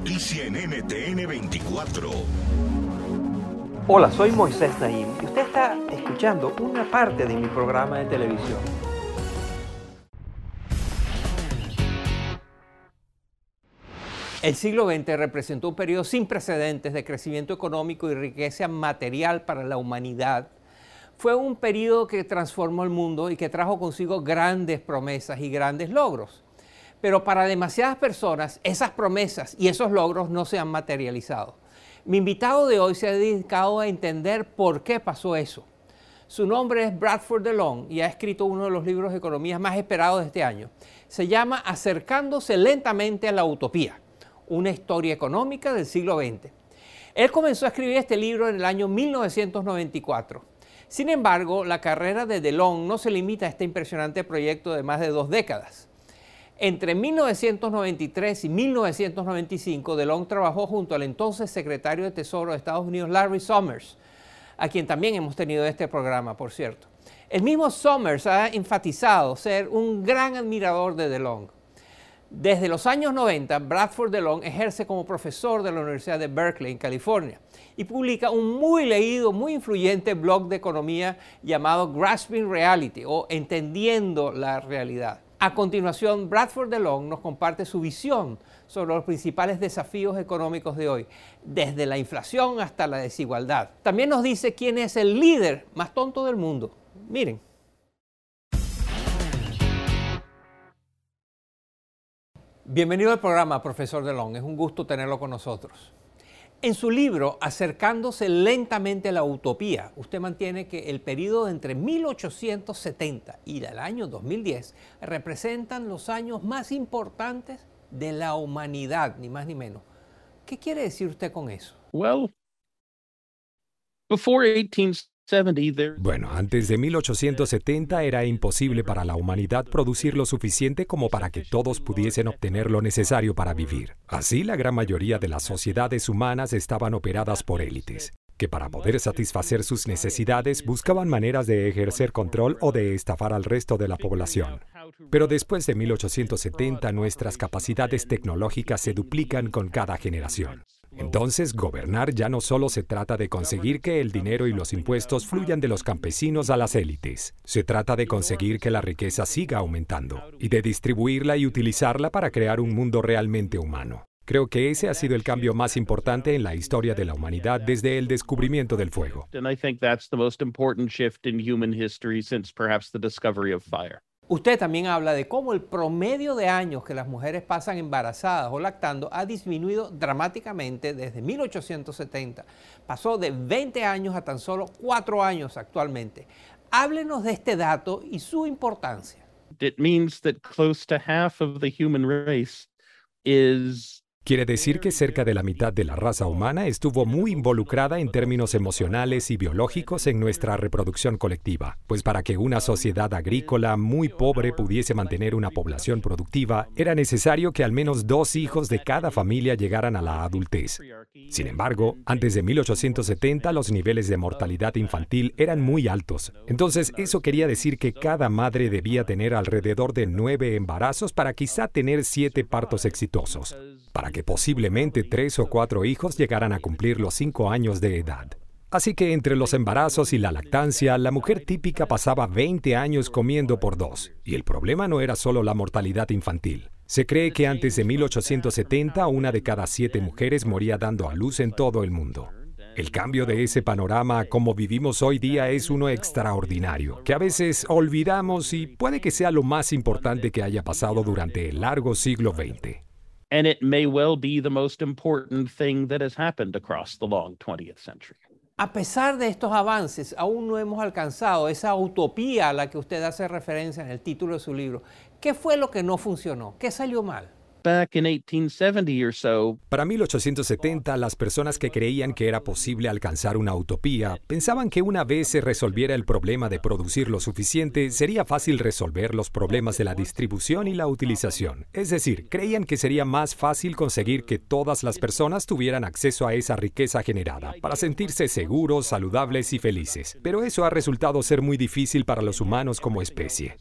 Noticia en NTN 24. Hola, soy Moisés Naim y usted está escuchando una parte de mi programa de televisión. El siglo XX representó un periodo sin precedentes de crecimiento económico y riqueza material para la humanidad. Fue un periodo que transformó el mundo y que trajo consigo grandes promesas y grandes logros. Pero para demasiadas personas esas promesas y esos logros no se han materializado. Mi invitado de hoy se ha dedicado a entender por qué pasó eso. Su nombre es Bradford DeLong y ha escrito uno de los libros de economía más esperados de este año. Se llama Acercándose lentamente a la utopía una historia económica del siglo XX. Él comenzó a escribir este libro en el año 1994. Sin embargo, la carrera de DeLong no se limita a este impresionante proyecto de más de dos décadas. Entre 1993 y 1995, DeLong trabajó junto al entonces secretario de Tesoro de Estados Unidos, Larry Summers, a quien también hemos tenido este programa, por cierto. El mismo Summers ha enfatizado ser un gran admirador de DeLong. Desde los años 90, Bradford DeLong ejerce como profesor de la Universidad de Berkeley, en California, y publica un muy leído, muy influyente blog de economía llamado Grasping Reality o Entendiendo la Realidad. A continuación, Bradford DeLong nos comparte su visión sobre los principales desafíos económicos de hoy, desde la inflación hasta la desigualdad. También nos dice quién es el líder más tonto del mundo. Miren. Bienvenido al programa, profesor DeLong. Es un gusto tenerlo con nosotros. En su libro, Acercándose lentamente a la utopía, usted mantiene que el periodo entre 1870 y el año 2010 representan los años más importantes de la humanidad, ni más ni menos. ¿Qué quiere decir usted con eso? Well, before 18 bueno, antes de 1870 era imposible para la humanidad producir lo suficiente como para que todos pudiesen obtener lo necesario para vivir. Así, la gran mayoría de las sociedades humanas estaban operadas por élites que para poder satisfacer sus necesidades buscaban maneras de ejercer control o de estafar al resto de la población. Pero después de 1870 nuestras capacidades tecnológicas se duplican con cada generación. Entonces, gobernar ya no solo se trata de conseguir que el dinero y los impuestos fluyan de los campesinos a las élites. Se trata de conseguir que la riqueza siga aumentando y de distribuirla y utilizarla para crear un mundo realmente humano. Creo que ese ha sido el cambio más importante en la historia de la humanidad desde el descubrimiento del fuego. Usted también habla de cómo el promedio de años que las mujeres pasan embarazadas o lactando ha disminuido dramáticamente desde 1870. Pasó de 20 años a tan solo 4 años actualmente. Háblenos de este dato y su importancia. It means that close to half of the human race Quiere decir que cerca de la mitad de la raza humana estuvo muy involucrada en términos emocionales y biológicos en nuestra reproducción colectiva, pues para que una sociedad agrícola muy pobre pudiese mantener una población productiva, era necesario que al menos dos hijos de cada familia llegaran a la adultez. Sin embargo, antes de 1870 los niveles de mortalidad infantil eran muy altos, entonces eso quería decir que cada madre debía tener alrededor de nueve embarazos para quizá tener siete partos exitosos para que posiblemente tres o cuatro hijos llegaran a cumplir los cinco años de edad. Así que entre los embarazos y la lactancia, la mujer típica pasaba 20 años comiendo por dos. Y el problema no era solo la mortalidad infantil, Se cree que antes de 1870 una de cada siete mujeres moría dando a luz en todo el mundo. El cambio de ese panorama a cómo vivimos hoy día es uno extraordinario, que a veces olvidamos y puede que sea lo más importante que haya pasado durante el largo siglo XX. And it may well be the most important thing that has happened across the long 20th century. A pesar de estos avances, aún no hemos alcanzado esa utopía a la que usted hace referencia en el título de su libro. ¿Qué fue lo que no funcionó? ¿Qué salió mal? Back in 1870 or so, Para 1870, las personas que creían que era posible alcanzar una utopía pensaban que una vez se resolviera el problema de producir lo suficiente, sería fácil resolver los problemas de la distribución y la utilización. Es decir, creían que sería más fácil conseguir que todas las personas tuvieran acceso a esa riqueza generada, para sentirse seguros, saludables y felices. Pero eso ha resultado ser muy difícil para los humanos como especie.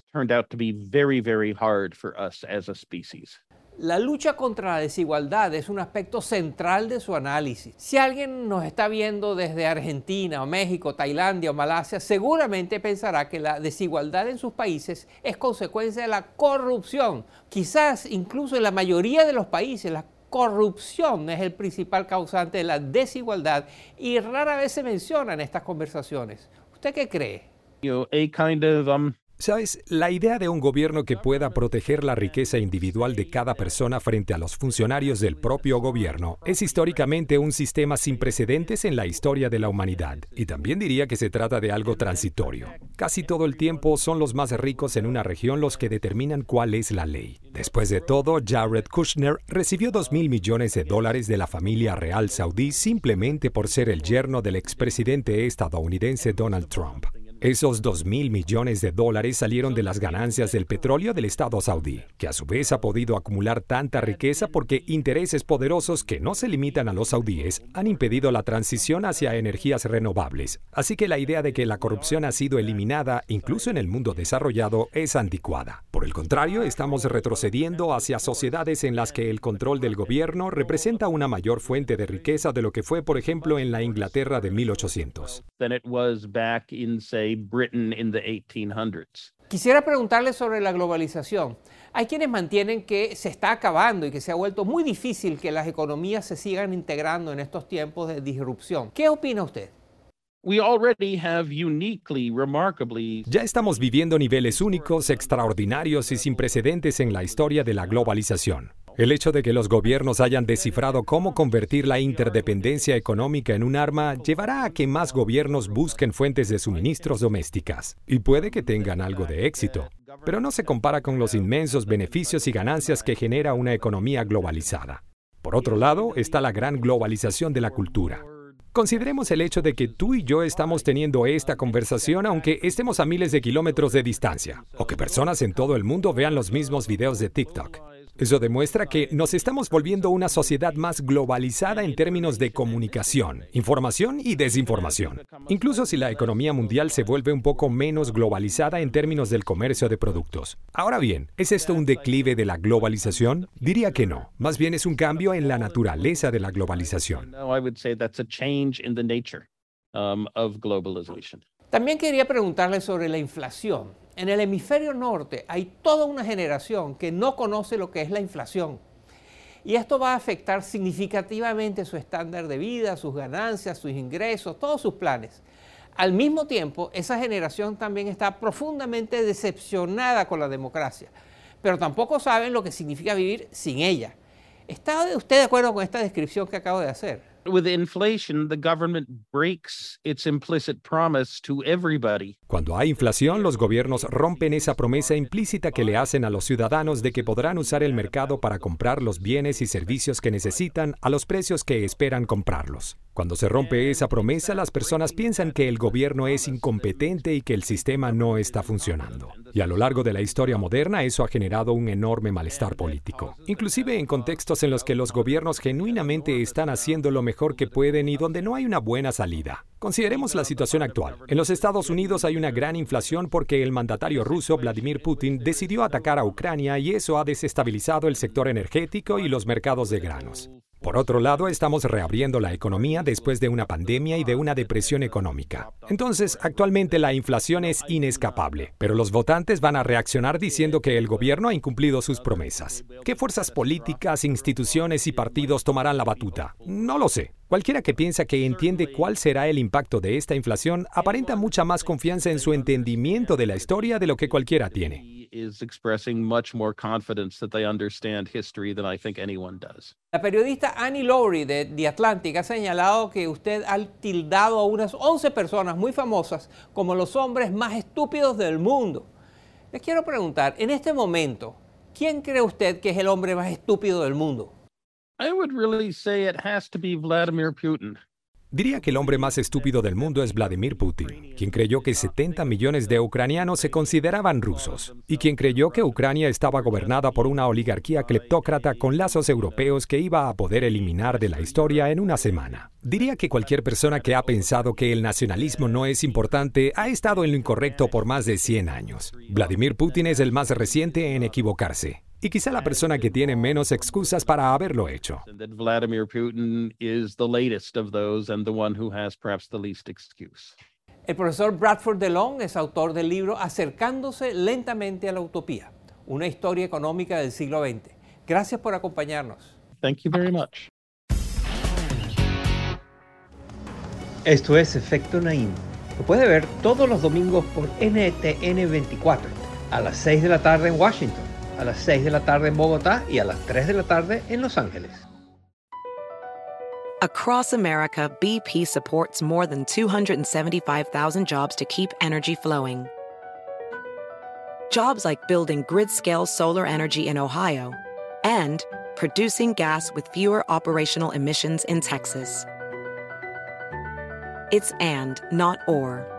La lucha contra la desigualdad es un aspecto central de su análisis. Si alguien nos está viendo desde Argentina o México, Tailandia o Malasia, seguramente pensará que la desigualdad en sus países es consecuencia de la corrupción. Quizás incluso en la mayoría de los países la corrupción es el principal causante de la desigualdad y rara vez se menciona en estas conversaciones. ¿Usted qué cree? Um, ¿Sabes? La idea de un gobierno que pueda proteger la riqueza individual de cada persona frente a los funcionarios del propio gobierno es históricamente un sistema sin precedentes en la historia de la humanidad. Y también diría que se trata de algo transitorio. Casi todo el tiempo son los más ricos en una región los que determinan cuál es la ley. Después de todo, Jared Kushner recibió 2 mil millones de dólares de la familia real saudí simplemente por ser el yerno del expresidente estadounidense Donald Trump. Esos 2 mil millones de dólares salieron de las ganancias del petróleo del Estado saudí, que a su vez ha podido acumular tanta riqueza porque intereses poderosos que no se limitan a los saudíes han impedido la transición hacia energías renovables. Así que la idea de que la corrupción ha sido eliminada, incluso en el mundo desarrollado, es anticuada. Por el contrario, estamos retrocediendo hacia sociedades en las que el control del gobierno representa una mayor fuente de riqueza de lo que fue, por ejemplo, en la Inglaterra de 1800. Say, Britain in the 1800s. Quisiera preguntarle sobre la globalización. Hay quienes mantienen que se está acabando y que se ha vuelto muy difícil que las economías se sigan integrando en estos tiempos de disrupción. ¿Qué opina usted? We already have uniquely, remarkably Ya estamos viviendo niveles únicos, extraordinarios y sin precedentes en la historia de la globalización. El hecho de que los gobiernos hayan descifrado cómo convertir la interdependencia económica en un arma llevará a que más gobiernos busquen fuentes de suministros domésticas. Y puede que tengan algo de éxito, pero no se compara con los inmensos beneficios y ganancias que genera una economía globalizada. Por otro lado, está la gran globalización de la cultura. Consideremos el hecho de que tú y yo estamos teniendo esta conversación aunque estemos a miles de kilómetros de distancia, o que personas en todo el mundo vean los mismos videos de TikTok. Eso demuestra que nos estamos volviendo una sociedad más globalizada en términos de comunicación, información y desinformación. Incluso si la economía mundial se vuelve un poco menos globalizada en términos del comercio de productos. Ahora bien, ¿es esto un declive de la globalización? Diría que no. Más bien es un cambio en la naturaleza de la globalización. No, I would say that's a change in the nature of globalization. También quería preguntarle sobre la inflación. En el hemisferio norte hay toda una generación que no conoce lo que es la inflación. Y esto va a afectar significativamente su estándar de vida, sus ganancias, sus ingresos, todos sus planes. Al mismo tiempo, esa generación también está profundamente decepcionada con la democracia, pero tampoco saben lo que significa vivir sin ella. ¿Está usted de acuerdo con esta descripción que acabo de hacer? Cuando hay inflación, los gobiernos rompen esa promesa implícita que le hacen a los ciudadanos de que podrán usar el mercado para comprar los bienes y servicios que necesitan a los precios que esperan comprarlos. Cuando se rompe esa promesa, las personas piensan que el gobierno es incompetente y que el sistema no está funcionando. Y a lo largo de la historia moderna eso ha generado un enorme malestar político, inclusive en contextos en los que los gobiernos genuinamente están haciendo lo mejor que pueden y donde no hay una buena salida. Consideremos la situación actual. En los Estados Unidos hay una gran inflación porque el mandatario ruso Vladimir Putin decidió atacar a Ucrania y eso ha desestabilizado el sector energético y los mercados de granos. Por otro lado, estamos reabriendo la economía después de una pandemia y de una depresión económica. Entonces, actualmente la inflación es inescapable, pero los votantes van a reaccionar diciendo que el gobierno ha incumplido sus promesas. ¿Qué fuerzas políticas, instituciones y partidos tomarán la batuta? No lo sé. Cualquiera que piensa que entiende cuál será el impacto de esta inflación aparenta mucha más confianza en su entendimiento de la historia de lo que cualquiera tiene. La periodista Annie Lowry de The Atlantic ha señalado que usted ha tildado a unas 11 personas muy famosas como los hombres más estúpidos del mundo. Les quiero preguntar, en este momento, ¿quién cree usted que es el hombre más estúpido del mundo? I would really say it has to be Vladimir Putin. Diría que el hombre más estúpido del mundo es Vladimir Putin, quien creyó que 70 millones de ucranianos se consideraban rusos y quien creyó que Ucrania estaba gobernada por una oligarquía cleptócrata con lazos europeos que iba a poder eliminar de la historia en una semana. Diría que cualquier persona que ha pensado que el nacionalismo no es importante ha estado en lo incorrecto por más de 100 años. Vladimir Putin es el más reciente en equivocarse y quizá la persona que tiene menos excusas para haberlo hecho. Vladimir Putin is the latest of those and the one who has perhaps the least excuse. El profesor Bradford DeLong es autor del libro Acercándose lentamente a la utopía, una historia económica del siglo XX. Gracias por acompañarnos. Thank you very much. Esto es Efecto Naim. Lo puede ver todos los domingos por NTN 24 a las 6 de la tarde en Washington a las 6 de la tarde en Bogotá y a las 3 de la tarde en Los Ángeles. Across America, BP supports more than 275,000 jobs to keep energy flowing. Jobs like building grid-scale solar energy in Ohio and producing gas with fewer operational emissions in Texas. It's and, not or.